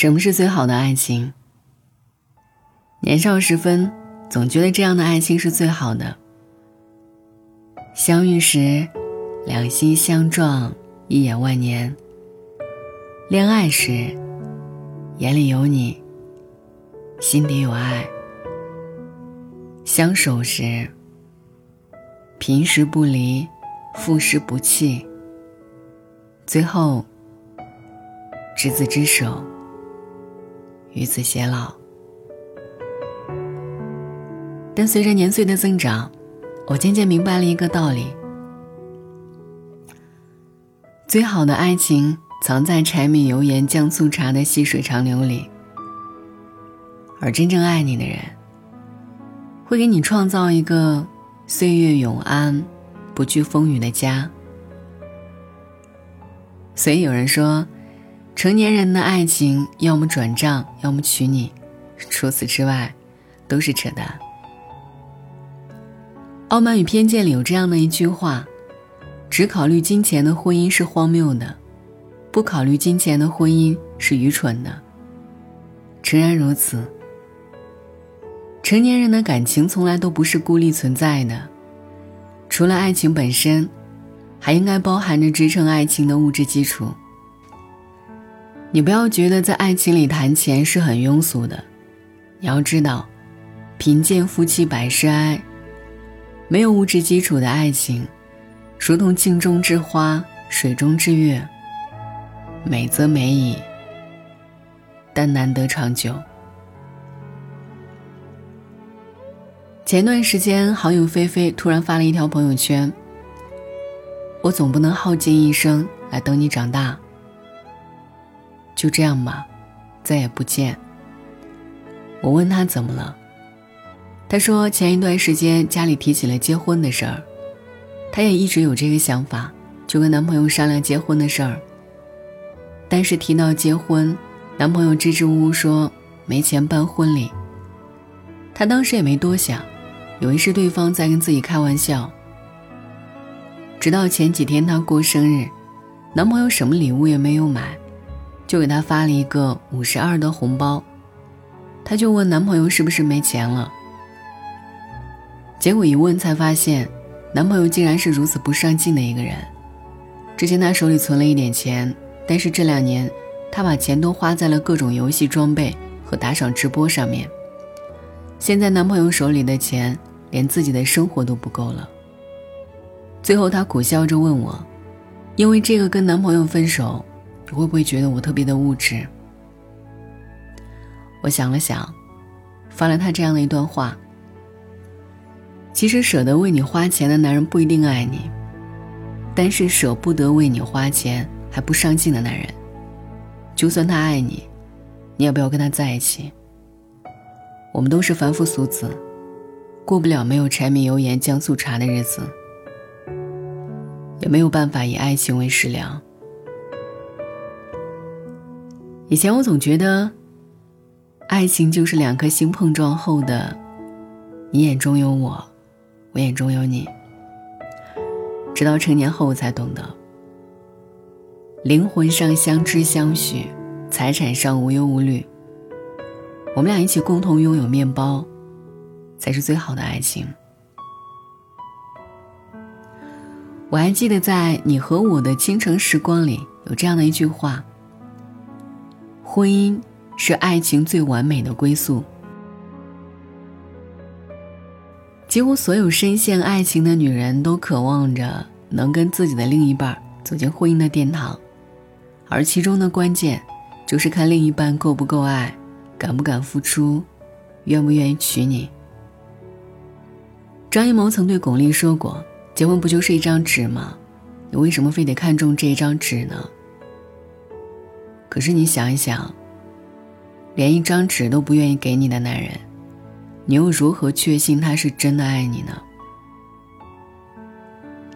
什么是最好的爱情？年少时分，总觉得这样的爱情是最好的。相遇时，两心相撞，一眼万年；恋爱时，眼里有你，心底有爱；相守时，平时不离，复时不弃；最后，执子之手。与子偕老，但随着年岁的增长，我渐渐明白了一个道理：最好的爱情藏在柴米油盐酱醋茶的细水长流里，而真正爱你的人，会给你创造一个岁月永安、不惧风雨的家。所以有人说。成年人的爱情，要么转账，要么娶你，除此之外，都是扯淡。《傲慢与偏见》里有这样的一句话：“只考虑金钱的婚姻是荒谬的，不考虑金钱的婚姻是愚蠢的。”诚然如此。成年人的感情从来都不是孤立存在的，除了爱情本身，还应该包含着支撑爱情的物质基础。你不要觉得在爱情里谈钱是很庸俗的，你要知道，贫贱夫妻百事哀。没有物质基础的爱情，如同镜中之花、水中之月，美则美矣，但难得长久。前段时间，好友菲菲突然发了一条朋友圈：“我总不能耗尽一生来等你长大。”就这样吧，再也不见。我问他怎么了，他说前一段时间家里提起了结婚的事儿，他也一直有这个想法，就跟男朋友商量结婚的事儿。但是提到结婚，男朋友支支吾吾说没钱办婚礼。他当时也没多想，以为是对方在跟自己开玩笑。直到前几天他过生日，男朋友什么礼物也没有买。就给他发了一个五十二的红包，她就问男朋友是不是没钱了。结果一问才发现，男朋友竟然是如此不上进的一个人。之前他手里存了一点钱，但是这两年，他把钱都花在了各种游戏装备和打赏直播上面。现在男朋友手里的钱，连自己的生活都不够了。最后她苦笑着问我，因为这个跟男朋友分手。你会不会觉得我特别的物质？我想了想，发了他这样的一段话：其实舍得为你花钱的男人不一定爱你，但是舍不得为你花钱还不上进的男人，就算他爱你，你也不要跟他在一起。我们都是凡夫俗子，过不了没有柴米油盐酱醋茶的日子，也没有办法以爱情为食粮。以前我总觉得，爱情就是两颗心碰撞后的，你眼中有我，我眼中有你。直到成年后我才懂得，灵魂上相知相许，财产上无忧无虑。我们俩一起共同拥有面包，才是最好的爱情。我还记得在《你和我的倾城时光》里有这样的一句话。婚姻是爱情最完美的归宿。几乎所有深陷爱情的女人都渴望着能跟自己的另一半走进婚姻的殿堂，而其中的关键就是看另一半够不够爱，敢不敢付出，愿不愿意娶你。张艺谋曾对巩俐说过：“结婚不就是一张纸吗？你为什么非得看中这一张纸呢？”可是你想一想，连一张纸都不愿意给你的男人，你又如何确信他是真的爱你呢？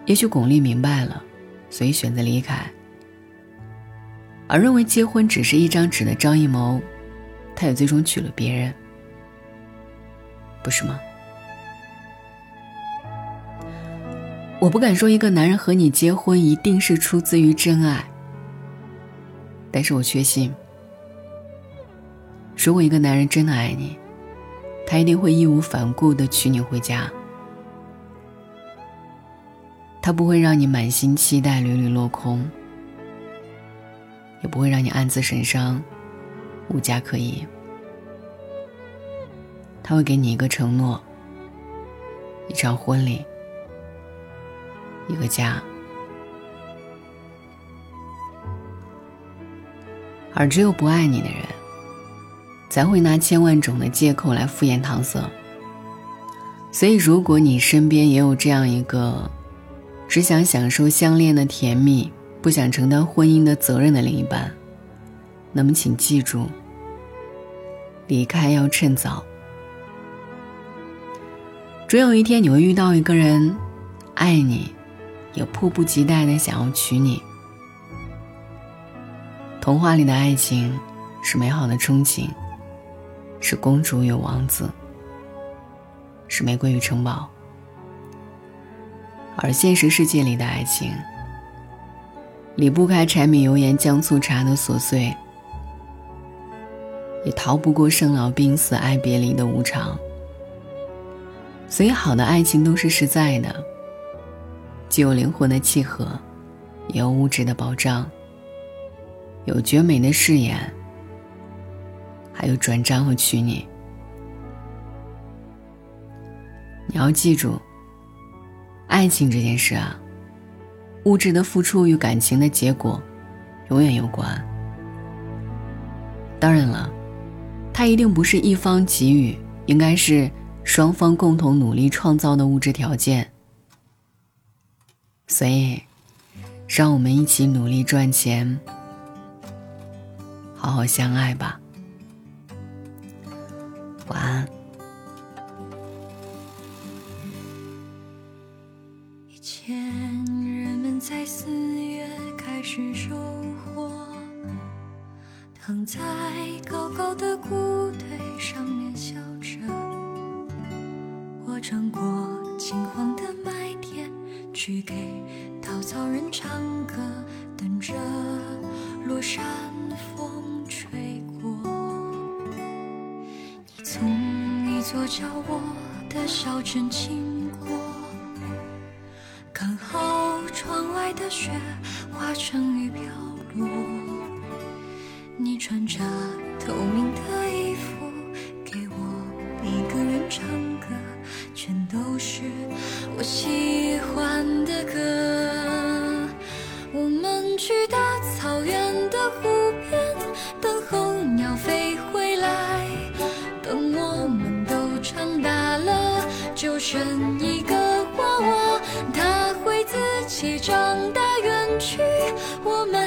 也许巩俐明白了，所以选择离开。而认为结婚只是一张纸的张艺谋，他也最终娶了别人，不是吗？我不敢说一个男人和你结婚一定是出自于真爱。但是我确信，如果一个男人真的爱你，他一定会义无反顾的娶你回家。他不会让你满心期待屡屡落空，也不会让你暗自神伤，无家可依。他会给你一个承诺，一场婚礼，一个家。而只有不爱你的人，才会拿千万种的借口来敷衍搪塞。所以，如果你身边也有这样一个，只想享受相恋的甜蜜，不想承担婚姻的责任的另一半，那么请记住，离开要趁早。总有一天你会遇到一个人，爱你，也迫不及待的想要娶你。童话里的爱情是美好的憧憬，是公主与王子，是玫瑰与城堡。而现实世界里的爱情，离不开柴米油盐酱醋茶的琐碎，也逃不过生老病死、爱别离的无常。所以，好的爱情都是实在的，既有灵魂的契合，也有物质的保障，有绝美的誓言，还有转账和娶你。你要记住。爱情这件事啊，物质的付出与感情的结果，永远有关。当然了，它一定不是一方给予，应该是双方共同努力创造的物质条件。所以，让我们一起努力赚钱，好好相爱吧。晚安。以前人们在四月开始收获躺在高高的谷堆上面笑着，我穿过金黄的麦田，去给稻草人唱歌，等着落山座叫我的小镇经过，刚好窗外的雪化成雨飘落。你穿着透明的衣服，给我一个人唱歌，全都是我喜欢的歌。我们去我们